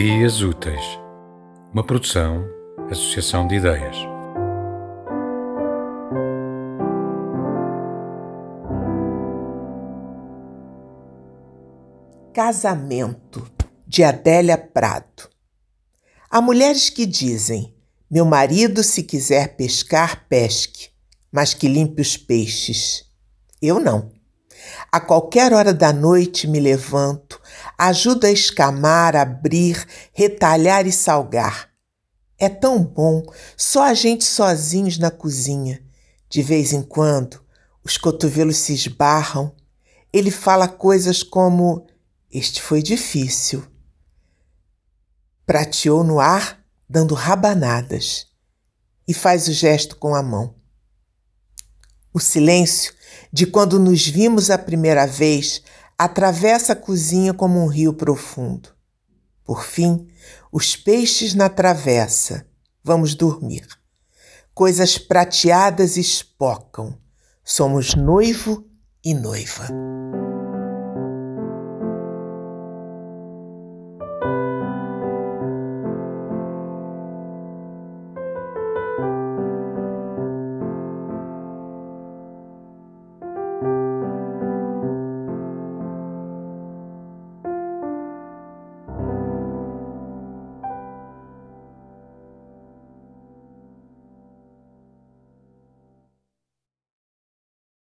Ideias Úteis, uma produção, associação de ideias. Casamento, de Adélia Prado. Há mulheres que dizem: Meu marido, se quiser pescar, pesque, mas que limpe os peixes. Eu não. A qualquer hora da noite me levanto, ajudo a escamar, abrir, retalhar e salgar. É tão bom, só a gente sozinhos na cozinha. De vez em quando, os cotovelos se esbarram. Ele fala coisas como: Este foi difícil. Prateou no ar, dando rabanadas, e faz o gesto com a mão. O silêncio de quando nos vimos a primeira vez atravessa a cozinha como um rio profundo. Por fim, os peixes na travessa. Vamos dormir. Coisas prateadas espocam. Somos noivo e noiva.